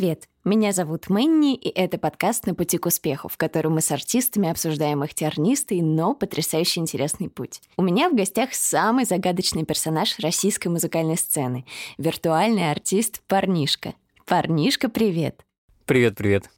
Привет! Меня зовут Мэнни, и это подкаст «На пути к успеху», в котором мы с артистами обсуждаем их тернистый, но потрясающе интересный путь. У меня в гостях самый загадочный персонаж российской музыкальной сцены — виртуальный артист Парнишка. Парнишка, привет! Привет, привет.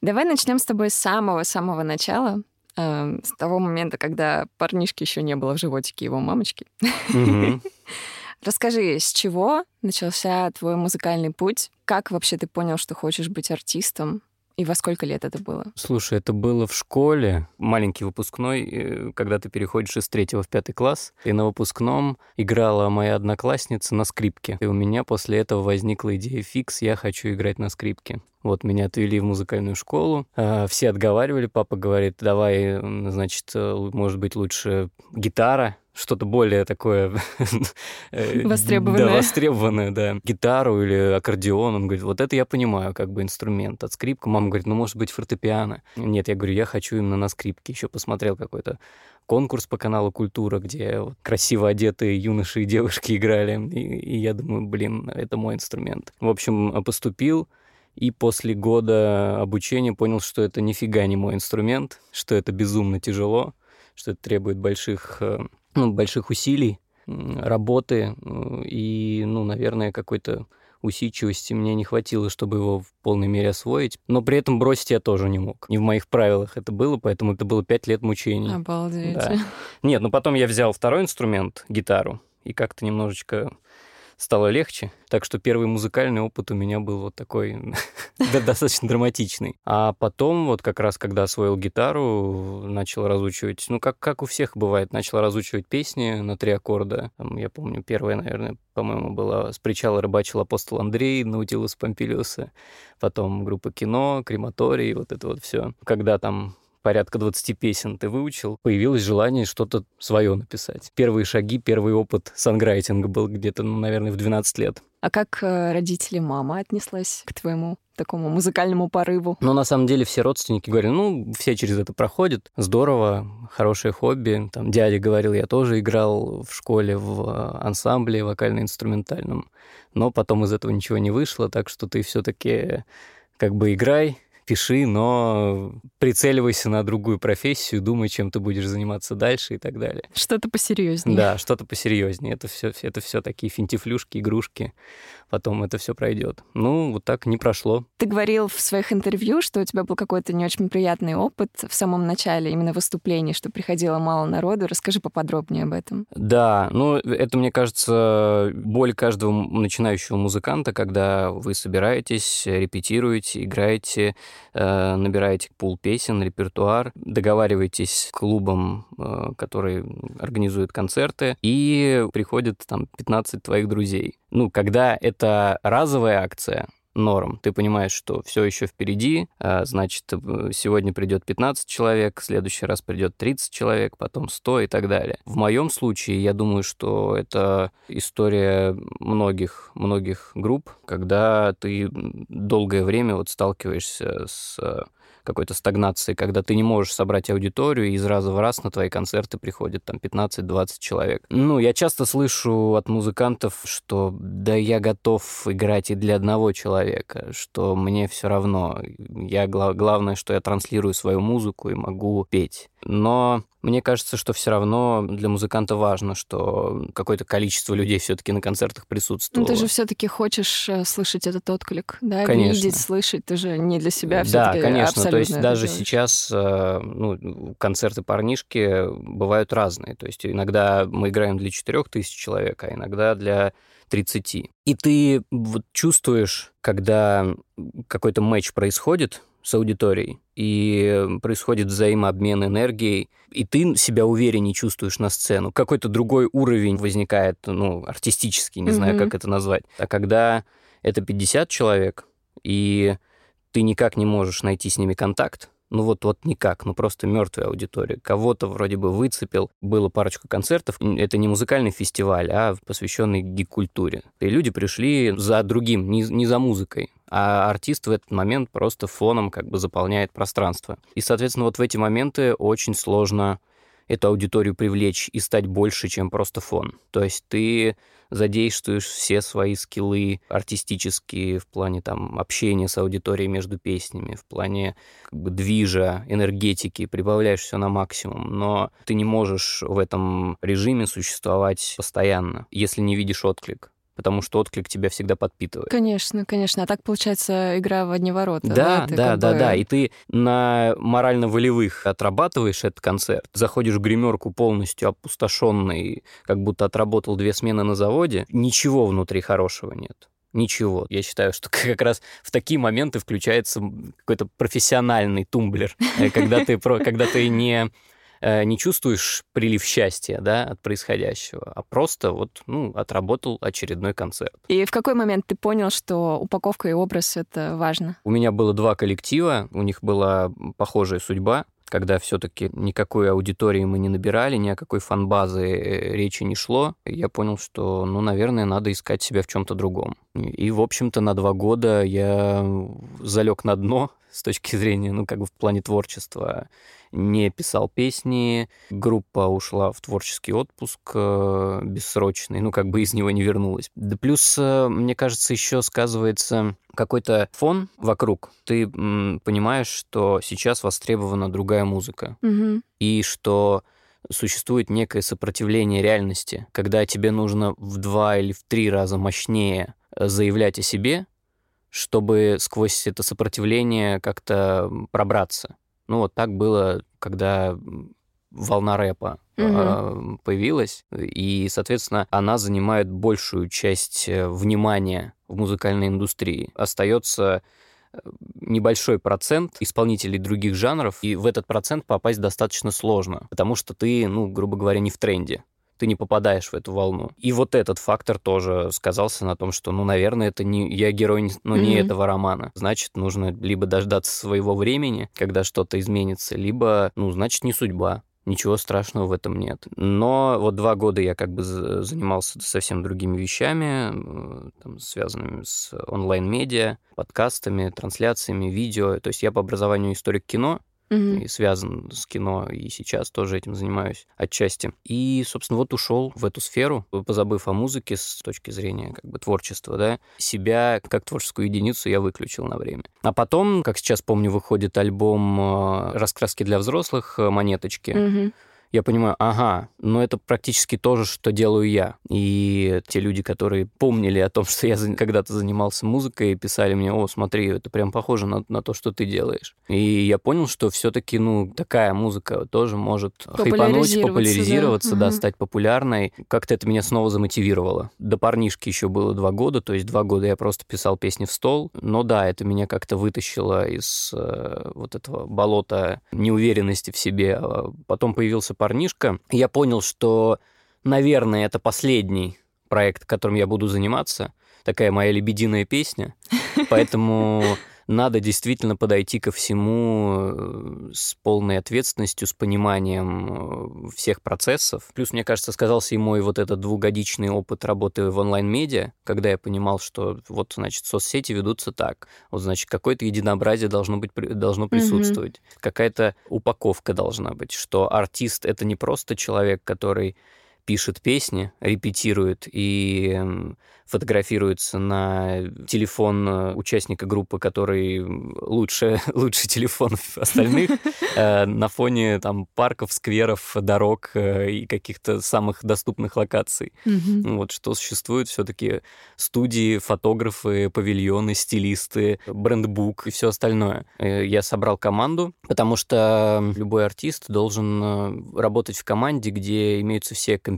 Давай начнем с тобой с самого-самого начала, э, с того момента, когда парнишки еще не было в животике его мамочки. Мгм. Расскажи, с чего начался твой музыкальный путь? Как вообще ты понял, что хочешь быть артистом? И во сколько лет это было? Слушай, это было в школе, маленький выпускной, э, когда ты переходишь из третьего в пятый класс, и на выпускном играла моя одноклассница на скрипке. И у меня после этого возникла идея фикс, я хочу играть на скрипке. Вот меня отвели в музыкальную школу, а, все отговаривали, папа говорит, давай, значит, э, может быть, лучше гитара, что-то более такое... э, Востребованное. Да, востребованное, да. Гитару или аккордеон. Он говорит, вот это я понимаю, как бы инструмент. От скрипка мама говорит, ну, может быть, фортепиано. Нет, я говорю, я хочу именно на скрипке. Еще посмотрел какой-то конкурс по каналу «Культура», где красиво одетые юноши и девушки играли. И, и я думаю, блин, это мой инструмент. В общем, поступил, и после года обучения понял, что это нифига не мой инструмент, что это безумно тяжело, что это требует больших, э, ну, больших усилий, работы и, ну, наверное, какой-то усидчивости мне не хватило, чтобы его в полной мере освоить. Но при этом бросить я тоже не мог. Не в моих правилах это было, поэтому это было пять лет мучений. Обалдеть. Да. Нет, ну потом я взял второй инструмент, гитару, и как-то немножечко стало легче. Так что первый музыкальный опыт у меня был вот такой достаточно драматичный. А потом, вот как раз когда освоил гитару, начал разучивать, ну, как, как у всех бывает, начал разучивать песни на три аккорда. Там, я помню, первая, наверное, по-моему, была «С причала рыбачил апостол Андрей», «Наутилус Помпилиуса», потом группа «Кино», «Крематорий», вот это вот все. Когда там порядка 20 песен ты выучил, появилось желание что-то свое написать. Первые шаги, первый опыт санграйтинга был где-то, ну, наверное, в 12 лет. А как э, родители мама отнеслась к твоему такому музыкальному порыву? Но на самом деле все родственники говорили, ну, все через это проходят, здорово, хорошее хобби. Там дядя говорил, я тоже играл в школе в э, ансамбле вокально-инструментальном, но потом из этого ничего не вышло, так что ты все-таки как бы играй, пиши, но прицеливайся на другую профессию, думай, чем ты будешь заниматься дальше и так далее. Что-то посерьезнее. Да, что-то посерьезнее. Это все, это все такие финтифлюшки, игрушки. Потом это все пройдет. Ну, вот так не прошло. Ты говорил в своих интервью, что у тебя был какой-то не очень приятный опыт в самом начале именно выступлений, что приходило мало народу. Расскажи поподробнее об этом. Да, ну, это, мне кажется, боль каждого начинающего музыканта, когда вы собираетесь, репетируете, играете, э, набираете пул песен, репертуар, договариваетесь с клубом, э, который организует концерты, и приходит там 15 твоих друзей. Ну, когда это разовая акция, норм. Ты понимаешь, что все еще впереди, а, значит, сегодня придет 15 человек, в следующий раз придет 30 человек, потом 100 и так далее. В моем случае, я думаю, что это история многих, многих групп, когда ты долгое время вот сталкиваешься с какой-то стагнации, когда ты не можешь собрать аудиторию, и из раза в раз на твои концерты приходит там 15-20 человек. Ну, я часто слышу от музыкантов, что да я готов играть и для одного человека, что мне все равно. Я, гла- главное, что я транслирую свою музыку и могу петь. Но мне кажется, что все равно для музыканта важно, что какое-то количество людей все-таки на концертах Ну, присутствовало. ты же все-таки хочешь э, слышать этот отклик, да? Конечно. Видеть, слышать. Ты же не для себя Да, все-таки конечно. То есть даже делаешь. сейчас э, ну, концерты парнишки бывают разные. То есть иногда мы играем для 4000 человек, а иногда для 30. И ты вот чувствуешь, когда какой-то матч происходит с аудиторией, и происходит взаимообмен энергией, и ты себя увереннее чувствуешь на сцену. Какой-то другой уровень возникает, ну, артистический, не знаю, Мгм. как это назвать. А когда это 50 человек, и ты никак не можешь найти с ними контакт, ну вот, вот никак, ну просто мертвая аудитория. Кого-то вроде бы выцепил. Было парочку концертов. Это не музыкальный фестиваль, а посвященный гик-культуре. И люди пришли за другим, не, не за музыкой. А артист в этот момент просто фоном как бы заполняет пространство. И, соответственно, вот в эти моменты очень сложно эту аудиторию привлечь и стать больше, чем просто фон. То есть ты задействуешь все свои скиллы артистические в плане там общения с аудиторией между песнями, в плане как бы, движа, энергетики, прибавляешь все на максимум, но ты не можешь в этом режиме существовать постоянно, если не видишь отклик потому что отклик тебя всегда подпитывает. Конечно, конечно. А так получается игра в одни ворота. Да, да, да, да, бы... да. И ты на морально-волевых отрабатываешь этот концерт, заходишь в гримерку полностью опустошенный, как будто отработал две смены на заводе, ничего внутри хорошего нет ничего. Я считаю, что как раз в такие моменты включается какой-то профессиональный тумблер, э, когда ты, когда ты не не чувствуешь прилив счастья да, от происходящего, а просто вот, ну, отработал очередной концерт. И в какой момент ты понял, что упаковка и образ — это важно? У меня было два коллектива, у них была похожая судьба когда все-таки никакой аудитории мы не набирали, ни о какой фанбазы э, речи не шло, я понял, что, ну, наверное, надо искать себя в чем-то другом. И, в общем-то, на два года я залег на дно с точки зрения, ну, как бы в плане творчества не писал песни, группа ушла в творческий отпуск э, бессрочный, ну, как бы из него не вернулась. Да плюс, э, мне кажется, еще сказывается какой-то фон вокруг. Ты м, понимаешь, что сейчас востребована другая музыка. Угу. И что существует некое сопротивление реальности, когда тебе нужно в два или в три раза мощнее заявлять о себе, чтобы сквозь это сопротивление как-то пробраться. Ну, вот так было, когда волна рэпа угу. появилась, и, соответственно, она занимает большую часть э, внимания в музыкальной индустрии. Остается э, небольшой процент исполнителей других жанров, и в этот процент попасть достаточно сложно, потому что ты, ну, грубо говоря, не в тренде ты не попадаешь в эту волну. И вот этот фактор тоже сказался на том, что, ну, наверное, это не я герой, ну, не mm-hmm. этого романа. Значит, нужно либо дождаться своего времени, когда что-то изменится, либо, ну, значит, не судьба. Ничего страшного в этом нет. Но вот два года я как бы занимался совсем другими вещами, там, связанными с онлайн-медиа, подкастами, трансляциями, видео. То есть я по образованию историк кино, угу. и связан с кино, и сейчас тоже этим занимаюсь отчасти. И, собственно, вот ушел в эту сферу, позабыв о музыке с точки зрения как бы творчества, да, себя как творческую единицу я выключил на время. А потом, как сейчас помню, выходит альбом э, «Раскраски для взрослых», э, «Монеточки», угу я понимаю, ага, но это практически то же, что делаю я. И те люди, которые помнили о том, что я когда-то занимался музыкой, писали мне, о, смотри, это прям похоже на, на то, что ты делаешь. И я понял, что все-таки, ну, такая музыка тоже может хайпануть, популяризироваться, да, да угу. стать популярной. Как-то это меня снова замотивировало. До парнишки еще было два года, то есть два года я просто писал песни в стол. Но да, это меня как-то вытащило из э, вот этого болота неуверенности в себе. А потом появился парнишка. Я понял, что, наверное, это последний проект, которым я буду заниматься. Такая моя лебединая песня. Поэтому надо действительно подойти ко всему э, с полной ответственностью, с пониманием э, всех процессов. Плюс, мне кажется, сказался и мой вот этот двухгодичный опыт работы в онлайн-медиа, когда я понимал, что вот, значит, соцсети ведутся так. Вот, значит, какое-то единообразие должно, быть, должно присутствовать. Mm-hmm. Какая-то упаковка должна быть, что артист — это не просто человек, который пишет песни, репетирует и фотографируется на телефон э, участника группы, который лучше, лучше телефонов остальных, э, на фоне там парков, скверов, дорог э, и каких-то самых доступных локаций. Вот что существует все-таки студии, фотографы, павильоны, стилисты, брендбук и все остальное. Я собрал команду, потому что любой артист должен работать в команде, где имеются все компетенции,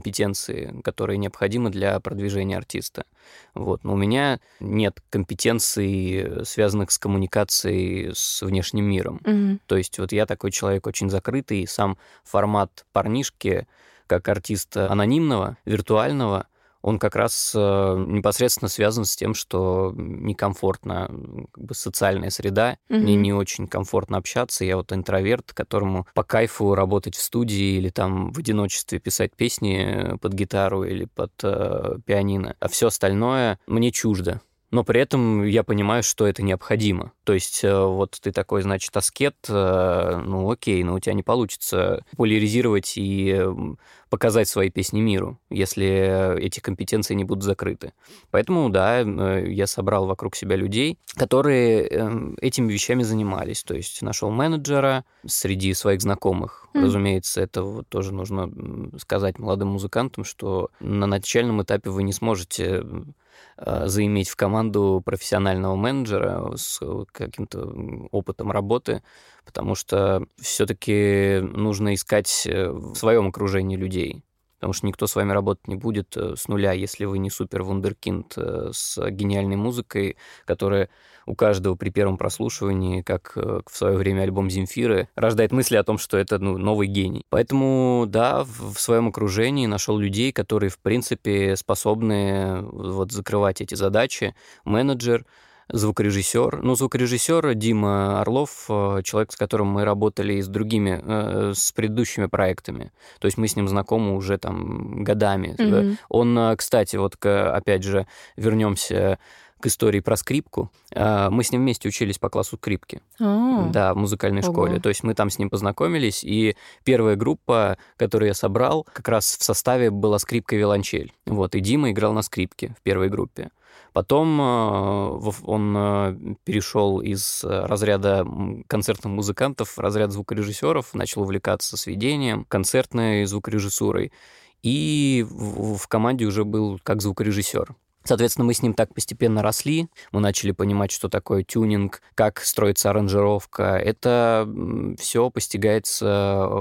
которые необходимы для продвижения артиста. Вот. Но у меня нет компетенций, связанных с коммуникацией с внешним миром. Mm-hmm. То есть вот я такой человек очень закрытый, и сам формат парнишки, как артиста анонимного, виртуального, он как раз э, непосредственно связан с тем, что некомфортно, как бы социальная среда, mm-hmm. мне не очень комфортно общаться. Я вот интроверт, которому по кайфу работать в студии или там в одиночестве писать песни под гитару или под э, пианино. А все остальное мне чуждо. Но при этом я понимаю, что это необходимо. То есть э, вот ты такой, значит, аскет, э, ну окей, но у тебя не получится популяризировать и показать свои песни миру, если эти компетенции не будут закрыты. Поэтому, да, э, я собрал вокруг себя людей, которые эм, этими вещами занимались. То есть нашел менеджера среди своих знакомых. Mm. Разумеется, это вот тоже нужно сказать молодым музыкантам, что на начальном этапе вы не сможете заиметь в команду профессионального менеджера с каким-то опытом работы, потому что все-таки нужно искать э, в своем окружении людей потому что никто с вами работать не будет э, с нуля, если вы не супер вундеркинд э, с гениальной музыкой, которая у каждого при первом прослушивании, как э, в свое время альбом Земфиры, рождает мысли о том, что это ну, новый гений. Поэтому, да, в своем окружении нашел людей, которые, в принципе, способны вот закрывать эти задачи. Менеджер, звукорежиссер. Ну, звукорежиссер Дима Орлов, э, человек, с которым мы работали и с другими, э, с предыдущими проектами. То есть мы с ним знакомы уже там годами. Mm-hmm. Он, кстати, вот опять же, вернемся к истории про скрипку. Мы с ним вместе учились по классу скрипки. Oh. Да, в музыкальной Ого. школе. То есть мы там с ним познакомились, и первая группа, которую я собрал, как раз в составе была скрипка и виолончель. Вот, и Дима играл на скрипке в первой группе. Потом э, он э, перешел из разряда концертных музыкантов в разряд звукорежиссеров, начал увлекаться сведением, концертной звукорежиссурой. И в команде уже был как звукорежиссер. Соответственно, мы с ним так постепенно росли, мы начали понимать, что такое тюнинг, как строится аранжировка. Это все постигается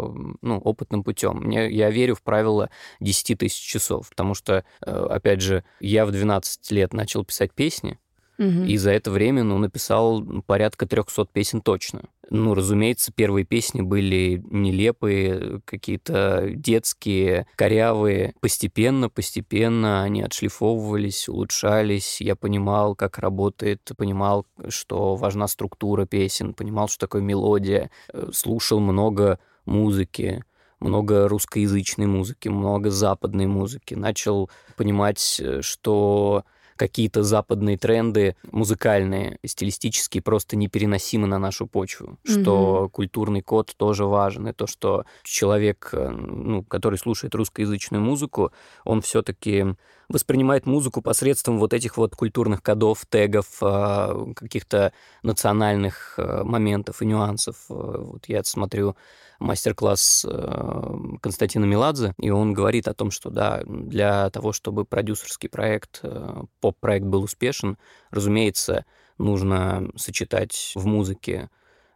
ну, опытным путем. Мне, я верю в правило 10 тысяч часов, потому что, э, опять же, я в 12 лет начал писать песни, И за это время, ну, написал порядка 300 песен точно. Ну, разумеется, первые песни были нелепые, какие-то детские, корявые. Постепенно, постепенно они отшлифовывались, улучшались. Я понимал, как работает, понимал, что важна структура песен, понимал, что такое мелодия. Э, слушал много музыки много русскоязычной музыки, много западной музыки. Начал понимать, э, что какие-то западные тренды музыкальные, стилистические, просто непереносимы на нашу почву, mm-hmm. что культурный код тоже важен, и то, что человек, э, ну, который слушает русскоязычную музыку, он все-таки воспринимает музыку посредством вот этих вот культурных кодов, тегов, э, каких-то национальных э, моментов и нюансов. Вот я смотрю мастер-класс э, Константина Меладзе, и он говорит о том, что да, для того, чтобы продюсерский проект, э, поп-проект был успешен, разумеется, нужно сочетать в музыке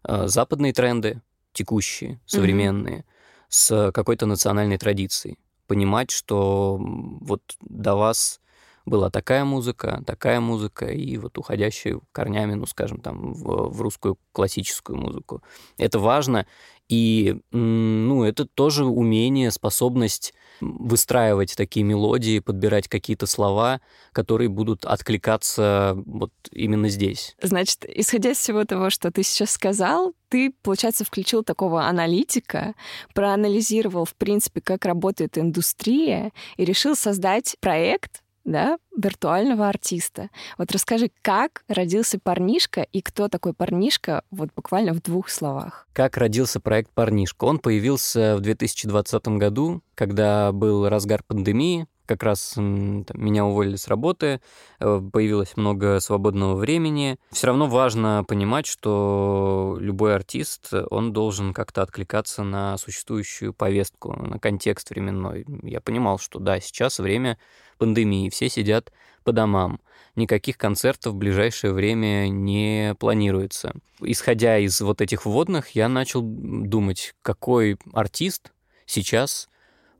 э, западные тренды, текущие, современные, mm-hmm. с какой-то национальной традицией. Понимать, что вот до вас была такая музыка, такая музыка, и вот уходящая корнями, ну, скажем, там, в, в русскую классическую музыку. Это важно, и, ну, это тоже умение, способность выстраивать такие мелодии, подбирать какие-то слова, которые будут откликаться вот именно здесь. Значит, исходя из всего того, что ты сейчас сказал, ты, получается, включил такого аналитика, проанализировал, в принципе, как работает индустрия и решил создать проект, да, виртуального артиста. Вот расскажи, как родился парнишка и кто такой парнишка, вот буквально в двух словах. Как родился проект «Парнишка»? Он появился в 2020 году, когда был разгар пандемии, как раз там, меня уволили с работы, э, появилось много свободного времени. Все равно важно понимать, что любой артист, он должен как-то откликаться на существующую повестку, на контекст временной. Я понимал, что да, сейчас время пандемии, все сидят по домам. Никаких концертов в ближайшее время не планируется. Исходя из вот этих вводных, я начал думать, какой артист сейчас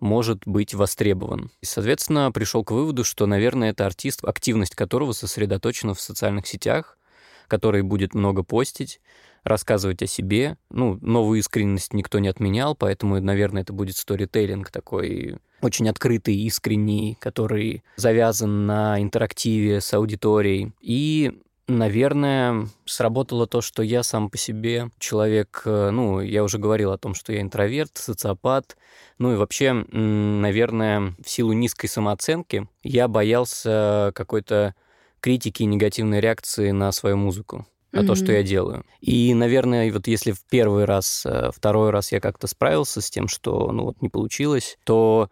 может быть востребован. И, соответственно, пришел к выводу, что, наверное, это артист, активность которого сосредоточена в социальных сетях, который будет много постить, рассказывать о себе. Ну, новую искренность никто не отменял, поэтому, наверное, это будет сторителлинг такой очень открытый, искренний, который завязан на интерактиве с аудиторией. И Наверное, сработало то, что я сам по себе человек, э, ну, я уже говорил о том, что я интроверт, социопат, ну и вообще, наверное, в силу низкой самооценки я боялся какой-то критики и негативной реакции на свою музыку на mm-hmm. то, что я делаю. И, наверное, вот если в первый раз, э, второй раз я как-то справился с тем, что, ну вот, не получилось, то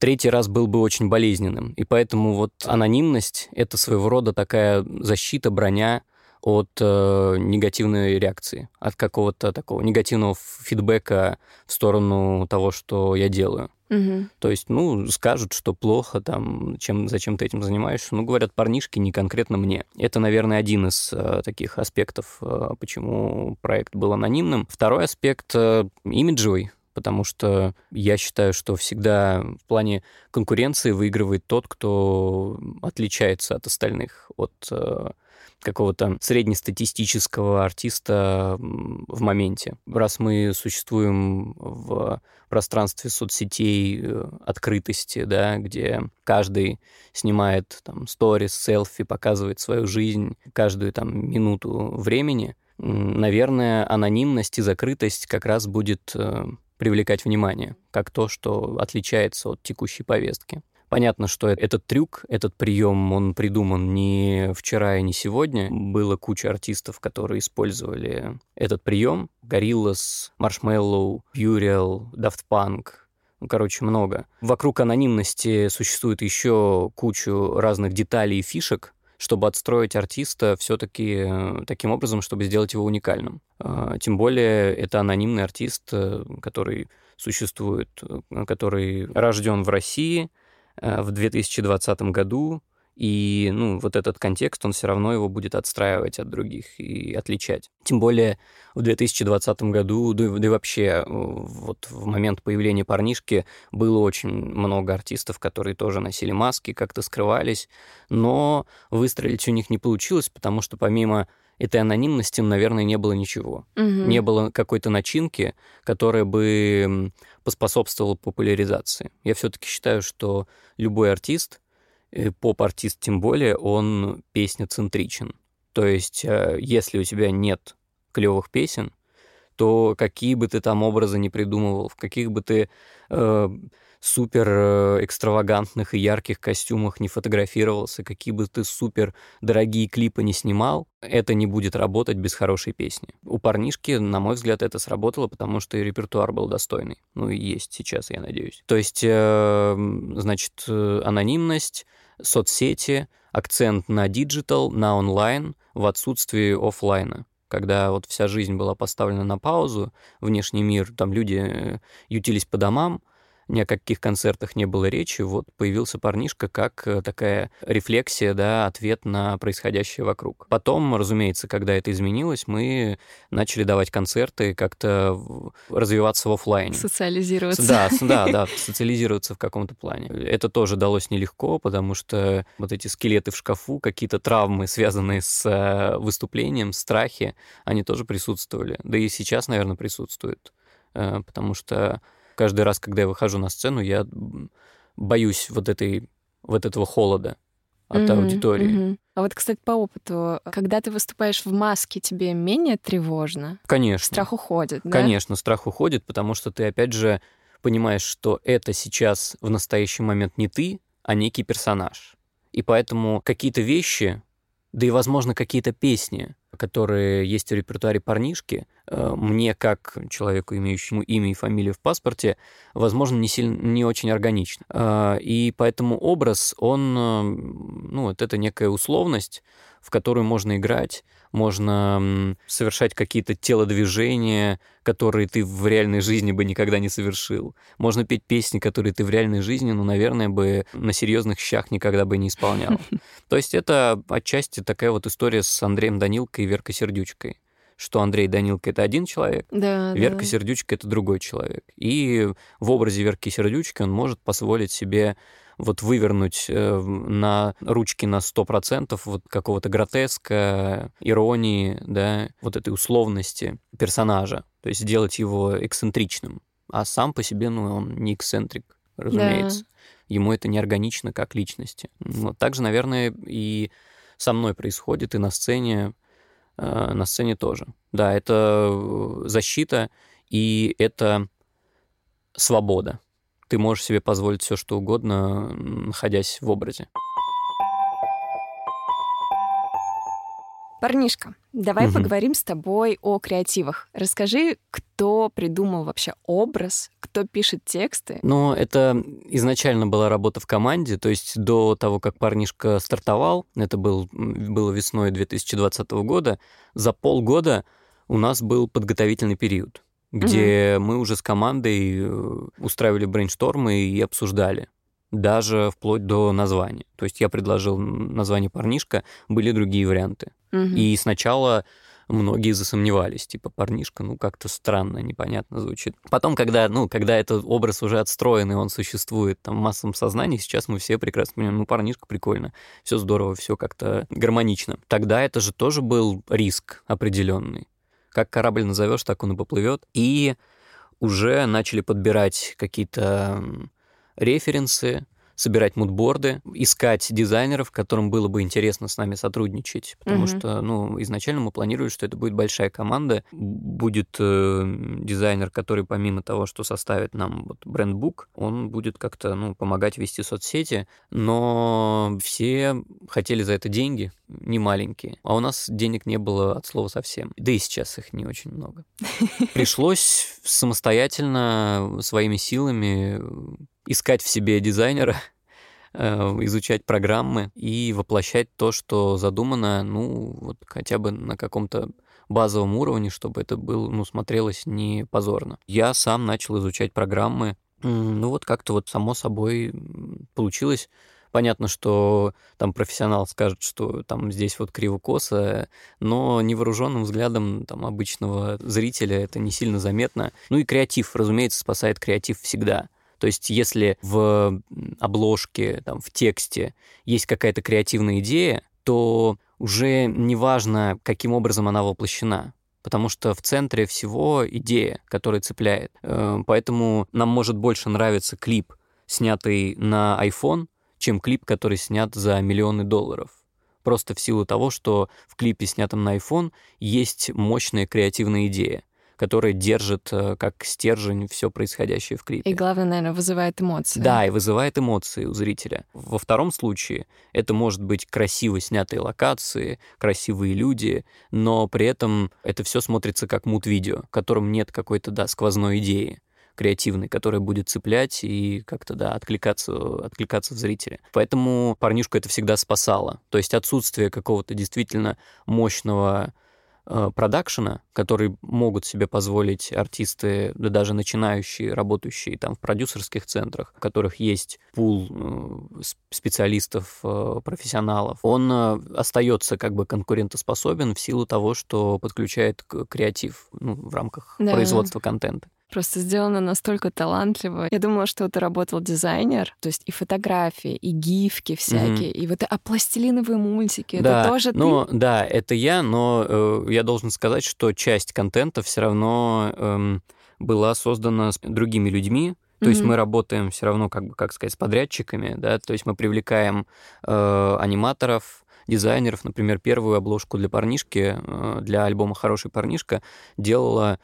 третий раз был бы очень болезненным. И поэтому вот анонимность — это своего рода такая защита, броня от э, негативной реакции, от какого-то такого негативного фидбэка в сторону того, что я делаю. Угу. То есть, ну, скажут, что плохо, там, чем, зачем ты этим занимаешься. Ну, говорят парнишки, не конкретно мне. Это, наверное, один из э, таких аспектов, э, почему проект был анонимным. Второй аспект э, имиджевый потому что я считаю, что всегда в плане конкуренции выигрывает тот, кто отличается от остальных, от э, какого-то среднестатистического артиста в моменте. Раз мы существуем в пространстве соцсетей э, открытости, да, где каждый снимает там сторис, селфи, показывает свою жизнь каждую там минуту времени, наверное, анонимность и закрытость как раз будет э, привлекать внимание, как то, что отличается от текущей повестки. Понятно, что этот трюк, этот прием, он придуман не вчера и не сегодня. Было куча артистов, которые использовали этот прием. Gorillaz, Marshmallow, Burial, Punk, ну, короче, много. Вокруг анонимности существует еще кучу разных деталей и фишек, чтобы отстроить артиста все-таки э, таким образом, чтобы сделать его уникальным. А, тем более это анонимный артист, э, который существует, э, который рожден в России, в 2020 году, и ну, вот этот контекст, он все равно его будет отстраивать от других и отличать. Тем более в 2020 году, да, да и вообще э, вот в момент появления парнишки было очень много артистов, которые тоже носили маски, как-то скрывались, но выстрелить у них не получилось, потому что помимо этой анонимности, наверное, не было ничего. Угу. Не было какой-то начинки, которая бы поспособствовала популяризации. Я все-таки считаю, что любой артист, поп-артист тем более, он песня-центричен. То есть, э, если у тебя нет клевых песен, то какие бы ты там образы не придумывал, в каких бы ты э, супер э, экстравагантных и ярких костюмах не фотографировался, какие бы ты супер дорогие клипы не снимал, это не будет работать без хорошей песни. У парнишки, на мой взгляд, это сработало, потому что и репертуар был достойный. Ну и есть сейчас, я надеюсь. То есть, э, значит, э, анонимность, соцсети, акцент на digital, на онлайн в отсутствии офлайна когда вот вся жизнь была поставлена на паузу, внешний мир, там люди ютились по домам, ни о каких концертах не было речи, вот появился парнишка как э, такая рефлексия, да, ответ на происходящее вокруг. Потом, разумеется, когда это изменилось, мы начали давать концерты, как-то развиваться в офлайне. Социализироваться. Да, да, да, социализироваться в каком-то плане. Это тоже далось нелегко, потому что вот эти скелеты в шкафу, какие-то травмы, связанные с э, выступлением, страхи, они тоже присутствовали. Да и сейчас, наверное, присутствуют, э, потому что каждый раз, когда я выхожу на сцену, я боюсь вот этой вот этого холода от mm-hmm, аудитории. Mm-hmm. А вот, кстати, по опыту, когда ты выступаешь в маске, тебе менее тревожно? Конечно. Страх уходит, да? Конечно, страх уходит, потому что ты, опять же, понимаешь, что это сейчас в настоящий момент не ты, а некий персонаж. И поэтому какие-то вещи, да и, возможно, какие-то песни, которые есть в репертуаре парнишки, э, мне, как человеку, имеющему имя и фамилию в паспорте, возможно, не, сильно, не очень органично. Э, и поэтому образ, он, э, ну, вот это некая условность, в которую можно играть, можно совершать какие-то телодвижения, которые ты в реальной жизни бы никогда не совершил. Можно петь песни, которые ты в реальной жизни, ну, наверное, бы на серьезных щах никогда бы не исполнял. То есть это отчасти такая вот история с Андреем Данилкой и Веркой Сердючкой что Андрей Данилка — это один человек, да, Верка да. Сердючка — это другой человек. И в образе Верки Сердючки он может позволить себе вот вывернуть э, на ручки на 100% вот какого-то гротеска, иронии, да, вот этой условности персонажа, то есть сделать его эксцентричным. А сам по себе, ну, он не эксцентрик, разумеется. Да. Ему это не органично как личности. Вот так же, наверное, и со мной происходит, и на сцене, э, на сцене тоже. Да, это э, защита, и это свобода ты можешь себе позволить все, что угодно, находясь в образе. Парнишка, давай угу. поговорим с тобой о креативах. Расскажи, кто придумал вообще образ, кто пишет тексты? Ну, это изначально была работа в команде, то есть до того, как парнишка стартовал, это был, было весной 2020 года, за полгода у нас был подготовительный период, где угу. мы уже с командой э, устраивали брейнштормы и обсуждали даже вплоть до названия. То есть я предложил название парнишка, были другие варианты. Угу. И сначала многие засомневались, типа парнишка, ну как-то странно, непонятно звучит. Потом, когда, ну, когда этот образ уже отстроен и он существует там в массовом сознании, сейчас мы все прекрасно понимаем, ну парнишка прикольно, все здорово, все как-то гармонично. Тогда это же тоже был риск определенный. Как корабль назовешь, так он и поплывет. И уже начали подбирать какие-то референсы, собирать мудборды, искать дизайнеров, которым было бы интересно с нами сотрудничать, потому mm-hmm. что, ну, изначально мы планировали, что это будет большая команда, будет э, дизайнер, который помимо того, что составит нам вот брендбук, он будет как-то, ну, помогать вести соцсети, но все хотели за это деньги, не маленькие, а у нас денег не было от слова совсем, да и сейчас их не очень много. Пришлось самостоятельно своими силами искать в себе дизайнера, э, изучать программы и воплощать то, что задумано, ну, вот хотя бы на каком-то базовом уровне, чтобы это было, ну, смотрелось не позорно. Я сам начал изучать программы, ну, вот как-то вот само собой получилось. Понятно, что там профессионал скажет, что там здесь вот криво-косо, но невооруженным взглядом там обычного зрителя это не сильно заметно. Ну и креатив, разумеется, спасает креатив всегда. То есть если в обложке, там, в тексте есть какая-то креативная идея, то уже не важно, каким образом она воплощена потому что в центре всего идея, которая цепляет. Э, поэтому нам может больше нравиться клип, снятый на iPhone, чем клип, который снят за миллионы долларов. Просто в силу того, что в клипе, снятом на iPhone, есть мощная креативная идея которая держит э, как стержень все происходящее в клипе. И главное, наверное, вызывает эмоции. Да, и вызывает эмоции у зрителя. Во втором случае это может быть красиво снятые локации, красивые люди, но при этом это все смотрится как мут-видео, в котором нет какой-то, да, сквозной идеи креативный, которая будет цеплять и как-то, да, откликаться, откликаться в зрителя. Поэтому парнишку это всегда спасало. То есть отсутствие какого-то действительно мощного продакшена, который могут себе позволить артисты, да даже начинающие, работающие там в продюсерских центрах, у которых есть пул э, специалистов, э, профессионалов, он остается как бы конкурентоспособен в силу того, что подключает креатив ну, в рамках да. производства контента просто сделано настолько талантливо. Я думала, что это работал дизайнер, то есть и фотографии, и гифки всякие, mm-hmm. и вот а пластилиновые мультики. Да, это тоже ну, ты? Да, это я, но э, я должен сказать, что часть контента все равно э, была создана с другими людьми, то mm-hmm. есть мы работаем все равно, как бы, как сказать, с подрядчиками, да, то есть мы привлекаем э, аниматоров, дизайнеров. Например, первую обложку для парнишки, э, для альбома «Хороший парнишка» делала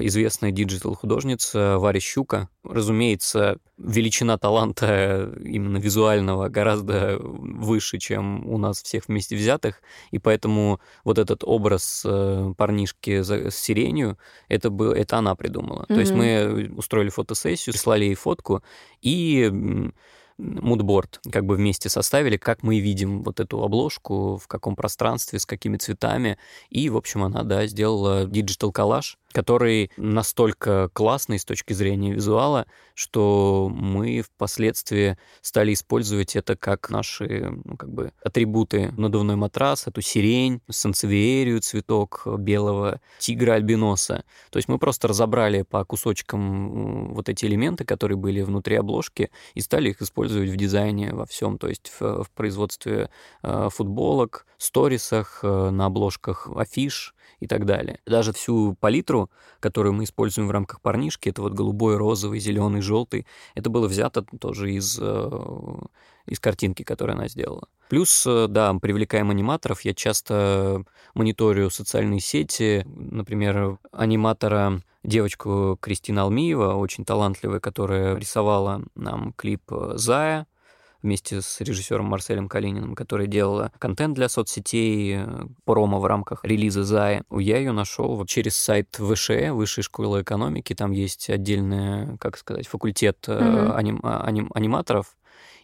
известная digital-художница Варя Щука. Разумеется, величина таланта именно визуального гораздо выше, чем у нас всех вместе взятых, и поэтому вот этот образ э, парнишки с сиренью, это, был, это она придумала. Mm-hmm. То есть мы устроили фотосессию, слали ей фотку, и moodboard как бы вместе составили, как мы видим вот эту обложку, в каком пространстве, с какими цветами. И, в общем, она, да, сделала digital коллаж, который настолько классный с точки зрения визуала, что мы впоследствии стали использовать это как наши ну, как бы атрибуты. Надувной матрас, эту сирень, сансевиерию, цветок белого тигра альбиноса. То есть мы просто разобрали по кусочкам вот эти элементы, которые были внутри обложки, и стали их использовать в дизайне во всем, то есть в, в производстве э, футболок, сторисах, э, на обложках афиш, и так далее. Даже всю палитру, которую мы используем в рамках парнишки, это вот голубой, розовый, зеленый, желтый, это было взято тоже из, э, из картинки, которую она сделала. Плюс, э, да, привлекаем аниматоров. Я часто мониторю социальные сети, например, аниматора девочку Кристина Алмиева, очень талантливая, которая рисовала нам клип «Зая», вместе с режиссером Марселем Калининым, которая делала контент для соцсетей, э, промо в рамках релиза Зая. Я ее нашел через сайт ВШЭ, Высшей школы экономики. Там есть отдельный, как сказать, факультет mm-hmm. аним, аним, аниматоров.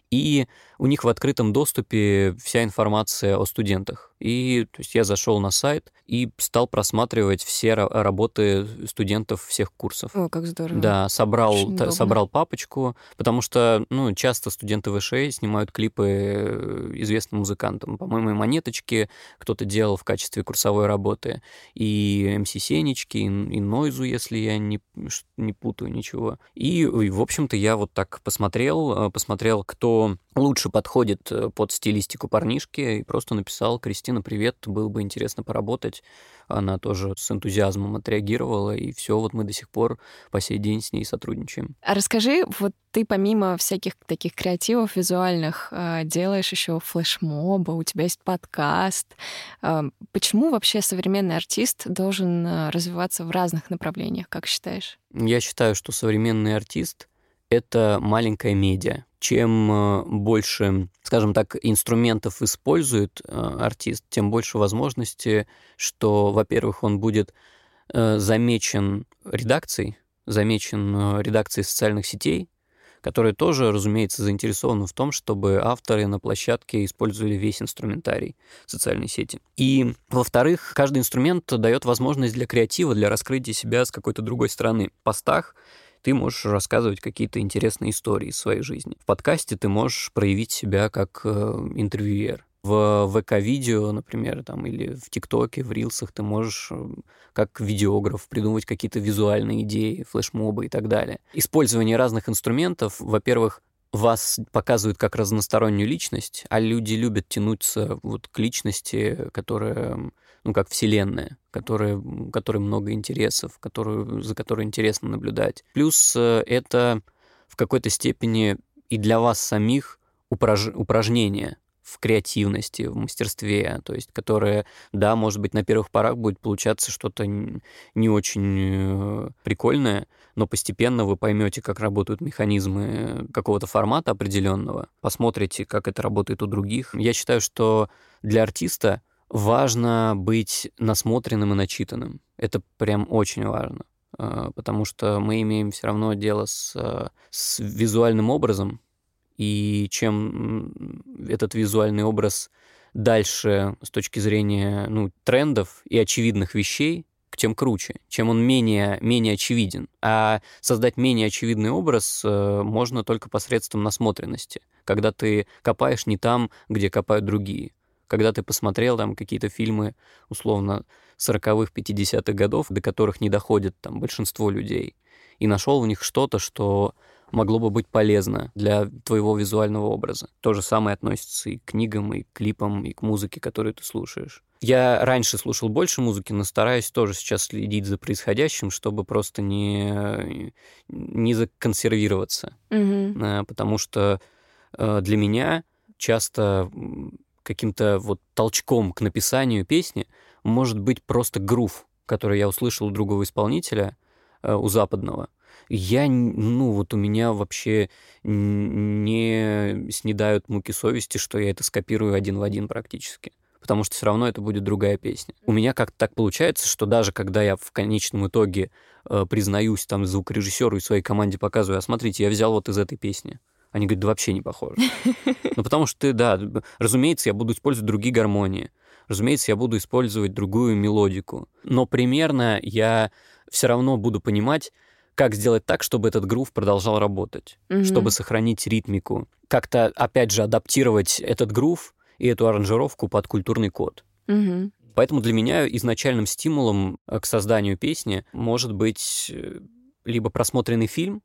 И у них в открытом доступе вся информация о студентах. И то есть я зашел на сайт и стал просматривать все работы студентов всех курсов. О, как здорово. Да, собрал, та, собрал папочку, потому что ну, часто студенты ВШ снимают клипы э, известным музыкантам. По-моему, монеточки кто-то делал в качестве курсовой работы, и МС Сенечки, и, и Нойзу, если я не, не путаю ничего. И, и, в общем-то, я вот так посмотрел, э, посмотрел, кто лучше подходит э, под стилистику парнишки, и просто написал «Кристина, привет, было бы интересно поработать». Она тоже с энтузиазмом отреагировала, и все, вот мы до сих пор по сей день с ней сотрудничаем. А расскажи, вот ты помимо всяких таких креативов визуальных э, делаешь еще флешмоба, у тебя есть подкаст. Э, почему вообще современный артист должен развиваться в разных направлениях, как считаешь? Я считаю, что современный артист — это маленькая медиа чем э, больше, скажем так, инструментов использует э, артист, тем больше возможности, что, во-первых, он будет э, замечен редакцией, замечен редакцией социальных сетей, которые тоже, разумеется, заинтересованы в том, чтобы авторы на площадке использовали весь инструментарий социальной сети. И, во-вторых, каждый инструмент дает возможность для креатива, для раскрытия себя с какой-то другой стороны. В постах ты можешь рассказывать какие-то интересные истории из своей жизни. В подкасте ты можешь проявить себя как э, интервьюер. В ВК-видео, например, там, или в ТикТоке, в Рилсах ты можешь э, как видеограф придумывать какие-то визуальные идеи, флешмобы и так далее. Использование разных инструментов, во-первых, вас показывают как разностороннюю личность, а люди любят тянуться вот к личности, которая ну, как вселенная, которая, которой много интересов, которую, за которой интересно наблюдать. Плюс э, это в какой-то степени и для вас самих упраж... упражнение в креативности, в мастерстве, то есть которое, да, может быть, на первых порах будет получаться что-то не очень э, прикольное, но постепенно вы поймете, как работают механизмы какого-то формата определенного, посмотрите, как это работает у других. Я считаю, что для артиста важно быть насмотренным и начитанным. Это прям очень важно, а, потому что мы имеем все равно дело с, с визуальным образом, и чем этот визуальный образ дальше с точки зрения ну, трендов и очевидных вещей, тем круче, чем он менее, менее очевиден. А создать менее очевидный образ э, можно только посредством насмотренности, когда ты копаешь не там, где копают другие когда ты посмотрел там какие-то фильмы, условно, 40-х, 50-х годов, до которых не доходит там большинство людей, и нашел в них что-то, что могло бы быть полезно для твоего визуального образа. То же самое относится и к книгам, и к клипам, и к музыке, которую ты слушаешь. Я раньше слушал больше музыки, но стараюсь тоже сейчас следить за происходящим, чтобы просто не, не законсервироваться. Mm-hmm. Потому что э, для меня часто каким-то вот толчком к написанию песни может быть просто грув, который я услышал у другого исполнителя, э, у западного. Я, ну, вот у меня вообще не снедают муки совести, что я это скопирую один в один практически. Потому что все равно это будет другая песня. У меня как-то так получается, что даже когда я в конечном итоге э, признаюсь там звукорежиссеру и своей команде показываю, а смотрите, я взял вот из этой песни. Они говорят, да вообще не похоже. Ну, потому что ты, да, разумеется, я буду использовать другие гармонии. Разумеется, я буду использовать другую мелодику. Но примерно я все равно буду понимать, как сделать так, чтобы этот грув продолжал работать, mm-hmm. чтобы сохранить ритмику. Как-то, опять же, адаптировать этот грув и эту аранжировку под культурный код. Mm-hmm. Поэтому для меня изначальным стимулом э, к созданию песни может быть э, либо просмотренный фильм,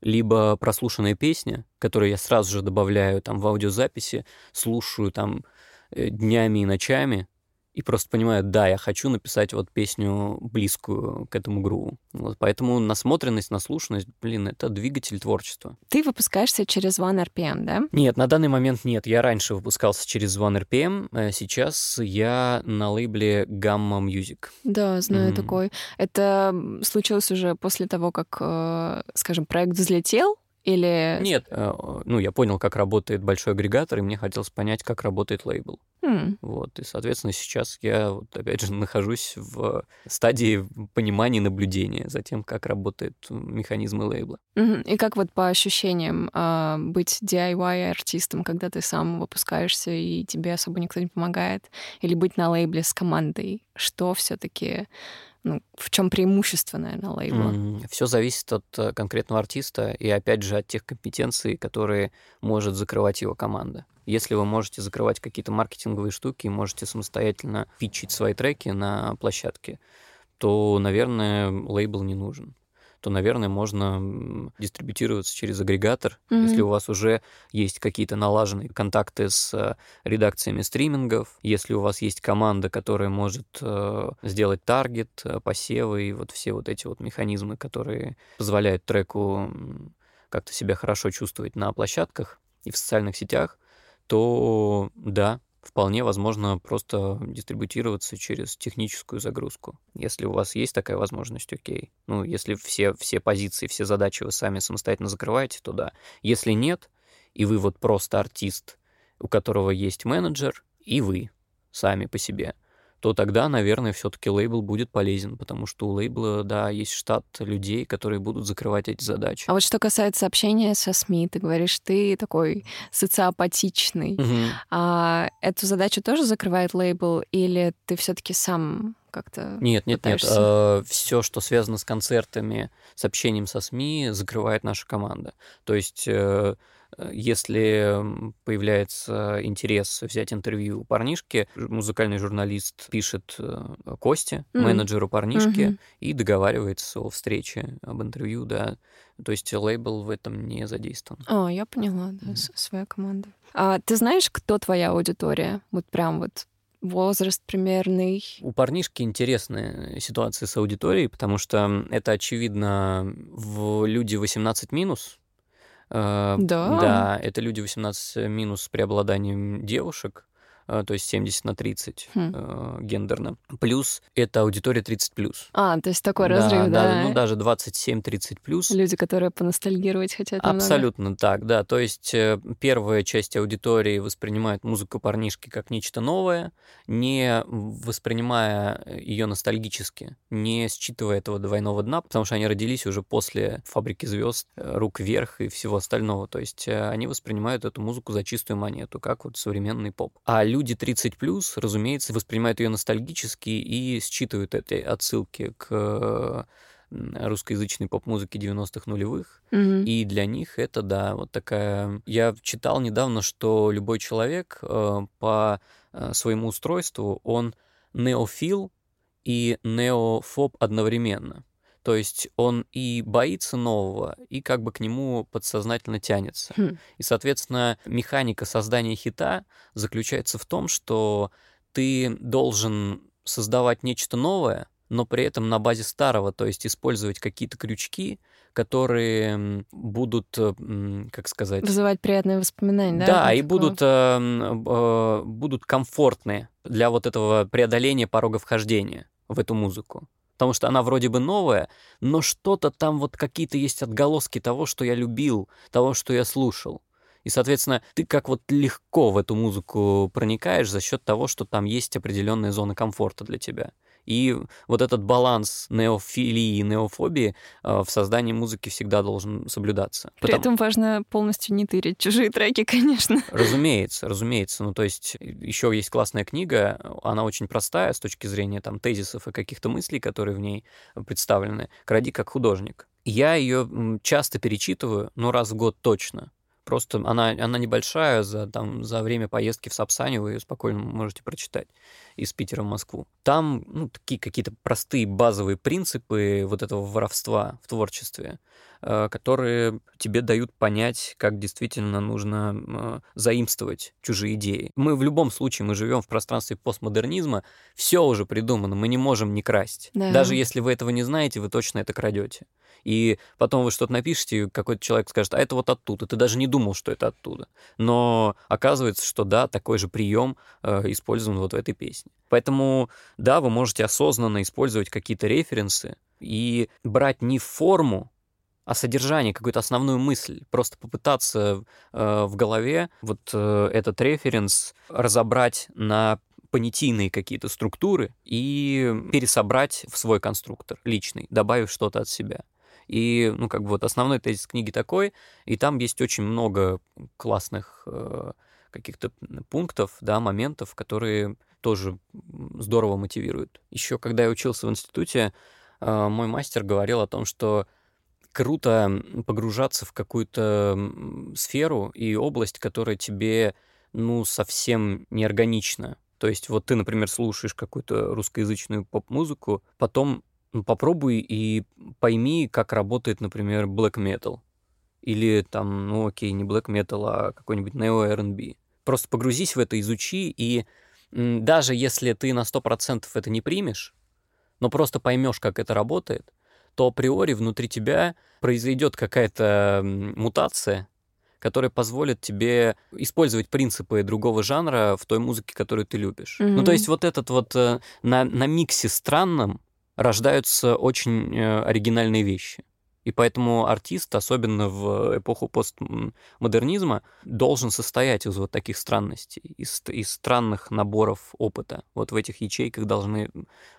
либо прослушанная песня, которую я сразу же добавляю там в аудиозаписи, слушаю там э, днями и ночами, и просто понимаю, да, я хочу написать вот песню близкую к этому груву. Вот, поэтому насмотренность, наслушанность, блин, это двигатель творчества. Ты выпускаешься через One RPM, да? Нет, на данный момент нет. Я раньше выпускался через One RPM, а сейчас я на лейбле Gamma Music. Да, знаю mm. такой. Это случилось уже после того, как, э, скажем, проект взлетел, Или... Нет, э, ну, я понял, как работает большой агрегатор, и мне хотелось понять, как работает лейбл. М. Вот, и, соответственно, сейчас я, вот, опять же, нахожусь в стадии понимания и наблюдения за тем, как работают механизмы лейбла. Мгм. И как вот по ощущениям а, быть DIY-артистом, когда ты сам выпускаешься и тебе особо никто не помогает, или быть на лейбле с командой? Что все таки ну, в чем преимущество, наверное, лейбла? Все зависит от э, конкретного артиста и, опять же, от тех компетенций, которые может закрывать его команда. Если вы можете закрывать какие-то маркетинговые штуки и можете самостоятельно питчить свои треки на площадке, то, наверное, лейбл не нужен то, наверное, можно дистрибутироваться через агрегатор, mm-hmm. если у вас уже есть какие-то налаженные контакты с э, редакциями стримингов, если у вас есть команда, которая может э, сделать таргет, э, посевы и вот все вот эти вот механизмы, которые позволяют треку как-то себя хорошо чувствовать на площадках и в социальных сетях, то да, вполне возможно просто дистрибутироваться через техническую загрузку. Если у вас есть такая возможность, окей. Ну, если все, все позиции, все задачи вы сами самостоятельно закрываете, то да. Если нет, и вы вот просто артист, у которого есть менеджер, и вы сами по себе, то тогда, наверное, все-таки лейбл будет полезен, потому что у лейбла, да, есть штат людей, которые будут закрывать эти задачи. А вот что касается общения со СМИ, ты говоришь, ты такой социопатичный. Угу. А эту задачу тоже закрывает лейбл, или ты все-таки сам как-то Нет, нет, пытаешься? нет. Э, все, что связано с концертами, с общением со СМИ, закрывает наша команда. То есть Э, если появляется интерес взять интервью у парнишки, музыкальный журналист пишет э, Косте, mm. менеджеру парнишки, mm-hmm. и договаривается о встрече, об интервью, да. То есть лейбл в этом не задействован. О, я поняла, да, mm. своя команда. А ты знаешь, кто твоя аудитория? Вот прям вот возраст примерный. У парнишки интересная ситуация с аудиторией, потому что это, очевидно, в люди 18 минус, Э, да. Да, это люди 18 минус с преобладанием девушек. Э, то есть 70 на 30 хм. э, гендерно. Плюс это аудитория 30 плюс. А, то есть такой да, разрыв, да? да? Ну, даже 27-30 плюс. Люди, которые поностальгировать хотят Абсолютно немного. так, да. То есть э, первая часть аудитории воспринимает музыку парнишки как нечто новое, не воспринимая ее ностальгически, не считывая этого двойного дна, потому что они родились уже после «Фабрики звезд», э, «Рук вверх» и всего остального. То есть они воспринимают эту музыку за чистую монету, как вот современный поп. А люди 30 плюс, разумеется, воспринимают ее ностальгически и считывают эти отсылки к русскоязычной поп-музыки 90-х нулевых. Mm-hmm. И для них это, да, вот такая... Я читал недавно, что любой человек э, по э, своему устройству, он неофил и неофоб одновременно. То есть он и боится нового, и как бы к нему подсознательно тянется. Хм. И, соответственно, механика создания хита заключается в том, что ты должен создавать нечто новое, но при этом на базе старого, то есть использовать какие-то крючки, которые будут, как сказать... Вызывать приятные воспоминания, да? Да, и будут, э, э, будут комфортные для вот этого преодоления порога вхождения в эту музыку потому что она вроде бы новая, но что-то там вот какие-то есть отголоски того, что я любил, того, что я слушал. И, соответственно, ты как вот легко в эту музыку проникаешь за счет того, что там есть определенная зона комфорта для тебя. И вот этот баланс неофилии и неофобии э, в создании музыки всегда должен соблюдаться. При Потому... этом важно полностью не тырить чужие треки, конечно. Разумеется, разумеется. Ну, то есть еще есть классная книга, она очень простая с точки зрения там тезисов и каких-то мыслей, которые в ней представлены. «Кради как художник». Я ее часто перечитываю, но раз в год точно. Просто она, она небольшая, за, там, за время поездки в Сапсане вы ее спокойно можете прочитать из Питера в Москву. Там ну, такие какие-то простые базовые принципы вот этого воровства в творчестве, э, которые тебе дают понять, как действительно нужно э, заимствовать чужие идеи. Мы в любом случае, мы живем в пространстве постмодернизма, все уже придумано, мы не можем не красть. Да. Даже если вы этого не знаете, вы точно это крадете и потом вы что-то напишете, и какой-то человек скажет, а это вот оттуда, ты даже не думал, что это оттуда. Но оказывается, что да, такой же прием э, использован вот в этой песне. Поэтому, да, вы можете осознанно использовать какие-то референсы и брать не форму, а содержание, какую-то основную мысль, просто попытаться э, в голове вот э, этот референс разобрать на понятийные какие-то структуры и пересобрать в свой конструктор личный, добавив что-то от себя. И, ну, как бы вот основной тезис книги такой, и там есть очень много классных э, каких-то пунктов, да, моментов, которые тоже здорово мотивируют. Еще когда я учился в институте, э, мой мастер говорил о том, что круто погружаться в какую-то сферу и область, которая тебе, ну, совсем неорганична. То есть вот ты, например, слушаешь какую-то русскоязычную поп-музыку, потом попробуй и пойми, как работает, например, black metal. Или там, ну окей, не black metal, а какой-нибудь neo R&B. Просто погрузись в это, изучи, и даже если ты на 100% это не примешь, но просто поймешь, как это работает, то априори внутри тебя произойдет какая-то мутация, которые позволят тебе использовать принципы другого жанра в той музыке, которую ты любишь. Mm-hmm. Ну, то есть вот этот вот э, на, на миксе странном рождаются очень э, оригинальные вещи. И поэтому артист, особенно в эпоху постмодернизма, должен состоять из вот таких странностей, из, из странных наборов опыта. Вот в этих ячейках должны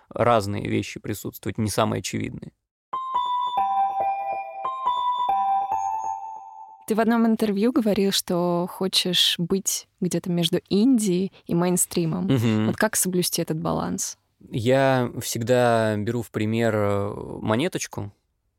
разные вещи присутствовать, не самые очевидные. Ты в одном интервью говорил, что хочешь быть где-то между Индией и мейнстримом. Угу. Вот как соблюсти этот баланс? Я всегда беру в пример э, монеточку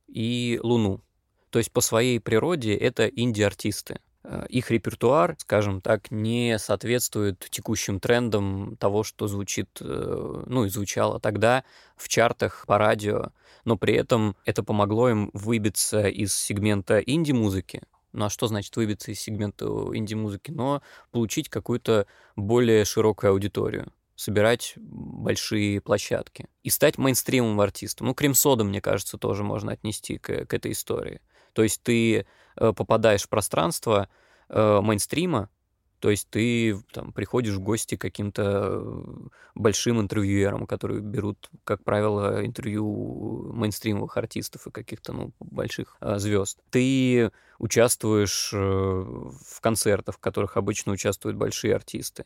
и Луну. То есть по своей природе это инди-артисты. Э, их репертуар, скажем так, не соответствует текущим трендам того, что звучит, э, ну и звучало тогда в чартах по радио, но при этом это помогло им выбиться из сегмента инди-музыки, ну а что значит выбиться из сегмента инди-музыки? Но получить какую-то более широкую аудиторию собирать большие площадки и стать мейнстримовым артистом. Ну, Крем-сода, мне кажется, тоже можно отнести к, к этой истории. То есть ты э, попадаешь в пространство э, мейнстрима, то есть ты там, приходишь в гости к каким-то э, большим интервьюерам, которые берут, как правило, интервью мейнстримовых артистов и каких-то ну, больших э, звезд. Ты участвуешь э, в концертах, в которых обычно участвуют большие артисты.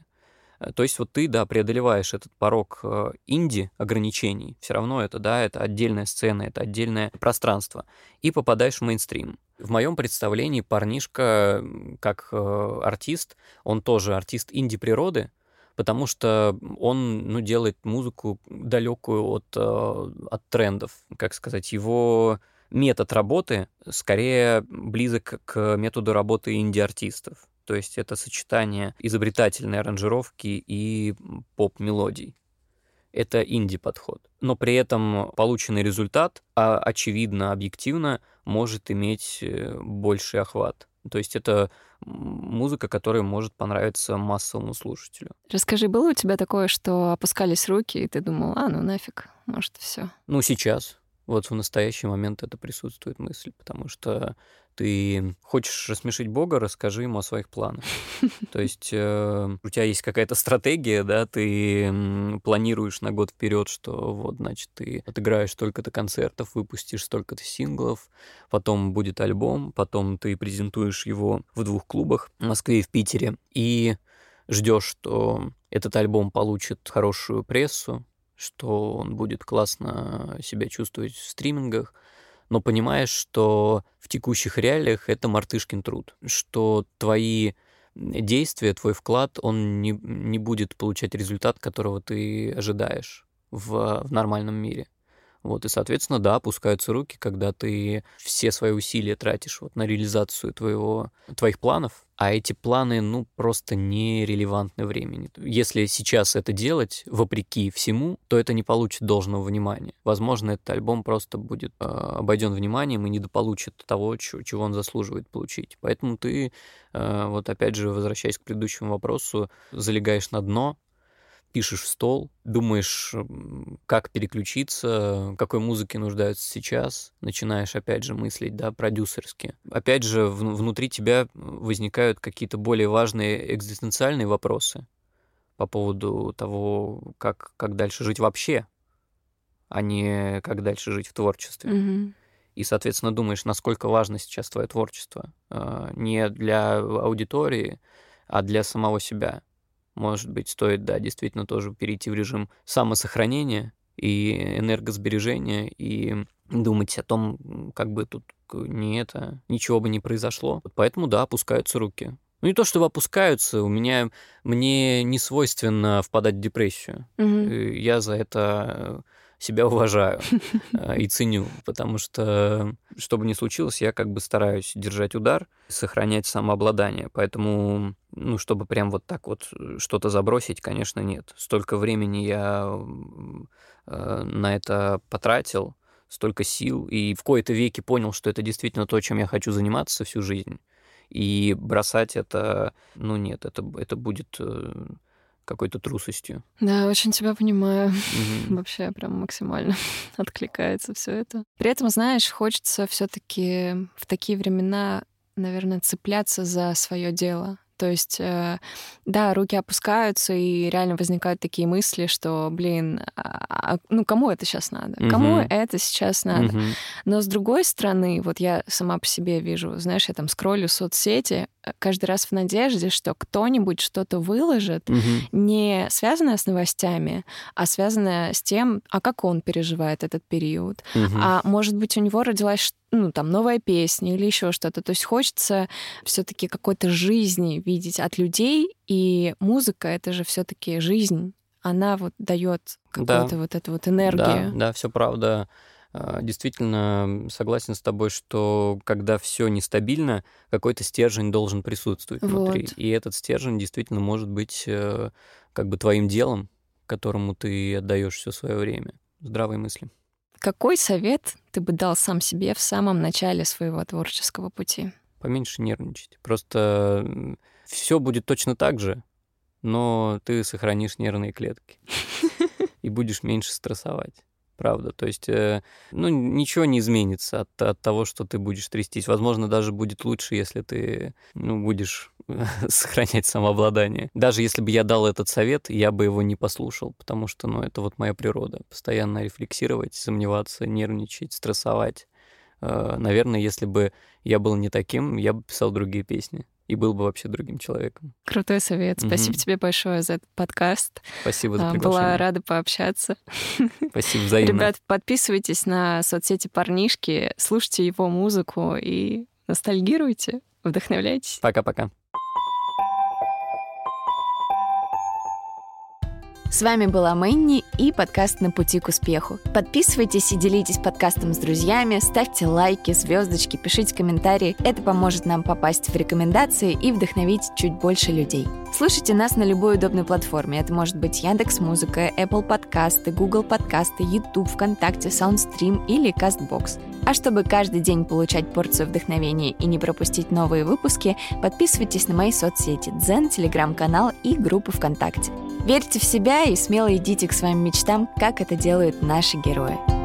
Э, то есть вот ты, да, преодолеваешь этот порог э, инди ограничений, все равно это, да, это отдельная сцена, это отдельное пространство, и попадаешь в мейнстрим. В моем представлении парнишка, как э, артист, он тоже артист инди-природы, потому что он ну, делает музыку далекую от, от трендов, как сказать, его метод работы скорее близок к методу работы инди-артистов. То есть это сочетание изобретательной аранжировки и поп-мелодий это инди-подход. Но при этом полученный результат, а, очевидно, объективно, может иметь э, больший охват. То есть это музыка, которая может понравиться массовому слушателю. Расскажи, было у тебя такое, что опускались руки, и ты думал, а, ну нафиг, может, все. Ну, сейчас. Вот в настоящий момент это присутствует мысль, потому что ты хочешь рассмешить Бога, расскажи ему о своих планах. То есть э, у тебя есть какая-то стратегия, да, ты планируешь на год вперед, что вот, значит, ты отыграешь столько-то концертов, выпустишь столько-то синглов, потом будет альбом, потом ты презентуешь его в двух клубах в Москве и в Питере, и ждешь, что этот альбом получит хорошую прессу, что он будет классно себя чувствовать в стримингах, но понимаешь, что в текущих реалиях это мартышкин труд, что твои действия, твой вклад, он не, не будет получать результат, которого ты ожидаешь в, в нормальном мире. Вот, и, соответственно, да, опускаются руки, когда ты все свои усилия тратишь вот на реализацию твоего, твоих планов, а эти планы, ну, просто нерелевантны времени. Если сейчас это делать, вопреки всему, то это не получит должного внимания. Возможно, этот альбом просто будет э, обойден вниманием и недополучит того, чего он заслуживает получить. Поэтому ты, э, вот опять же, возвращаясь к предыдущему вопросу, залегаешь на дно, пишешь в стол, думаешь, как переключиться, какой музыке нуждаются сейчас, начинаешь опять же мыслить, да, продюсерски. Опять же, в, внутри тебя возникают какие-то более важные экзистенциальные вопросы по поводу того, как, как дальше жить вообще, а не как дальше жить в творчестве. Mm-hmm. и, соответственно, думаешь, насколько важно сейчас твое творчество. Э, не для аудитории, а для самого себя. Может быть, стоит, да, действительно тоже перейти в режим самосохранения и энергосбережения, и думать о том, как бы тут не это, ничего бы не произошло. Поэтому, да, опускаются руки. Ну, не то, чтобы опускаются, у меня, мне не свойственно впадать в депрессию. Мгм. Я за это себя уважаю э, и ценю, потому что, что бы ни случилось, я как бы стараюсь держать удар, сохранять самообладание. Поэтому, ну, чтобы прям вот так вот э, что-то забросить, конечно, нет. Столько времени я э, на это потратил, столько сил, и в кои-то веки понял, что это действительно то, чем я хочу заниматься всю жизнь. И бросать это, ну нет, это, это будет э, какой-то трусостью. Да, очень тебя понимаю. Мгм. Вообще прям максимально откликается все это. При этом, знаешь, хочется все-таки в такие времена, наверное, цепляться за свое дело. То есть, э, да, руки опускаются, и реально возникают такие мысли, что, блин, а, а, ну кому это сейчас надо? Кому Мгм. это сейчас надо? Мгм. Но с другой стороны, вот я сама по себе вижу, знаешь, я там скроллю соцсети каждый раз в надежде, что кто-нибудь что-то выложит, Мгм. не связанное с новостями, а связанное с тем, а как он переживает этот период. Мгм. А может быть, у него родилась ну, там, новая песня или еще что-то. То есть хочется все-таки какой-то жизни видеть от людей, и музыка это же все-таки жизнь. Она вот дает Да. какую-то вот эту вот Да, энергию. да, все правда. А, Действительно, согласен с тобой, что когда все нестабильно, какой-то стержень должен присутствовать внутри. Вот. И этот стержень действительно может быть э, как бы твоим делом, которому ты отдаешь все свое время. Здравые мысли. Какой совет ты бы дал сам себе в самом начале своего творческого пути? Поменьше нервничать. Просто все будет точно так же, но ты сохранишь нервные клетки и будешь меньше стрессовать. Правда. То есть, э, ну, ничего не изменится от, от того, что ты будешь трястись. Возможно, даже будет лучше, если ты, ну, будешь сохранять самообладание. Даже если бы я дал этот совет, я бы его не послушал, потому что, ну, это вот моя природа. Постоянно рефлексировать, сомневаться, нервничать, стрессовать. Э, Наверное, если бы я был не таким, я бы писал другие песни и был бы вообще другим человеком. Крутой совет. Спасибо тебе большое за этот подкаст. Спасибо за А, Была приглашение. рада пообщаться. Спасибо взаимно. Ребят, подписывайтесь на соцсети парнишки, слушайте его музыку и ностальгируйте, вдохновляйтесь. Пока-пока. С вами была Мэнни и подкаст «На пути к успеху». Подписывайтесь и делитесь подкастом с друзьями, ставьте лайки, звездочки, пишите комментарии. Это поможет нам попасть в рекомендации и вдохновить чуть больше людей. Слушайте нас на любой удобной платформе. Это может быть Яндекс Музыка, Apple подкасты, Google подкасты, YouTube, ВКонтакте, Soundstream или CastBox. А чтобы каждый день получать порцию вдохновения и не пропустить новые выпуски, подписывайтесь на мои соцсети Дзен, Телеграм-канал и группы ВКонтакте. Верьте в себя и смело идите к своим мечтам, как это делают наши герои.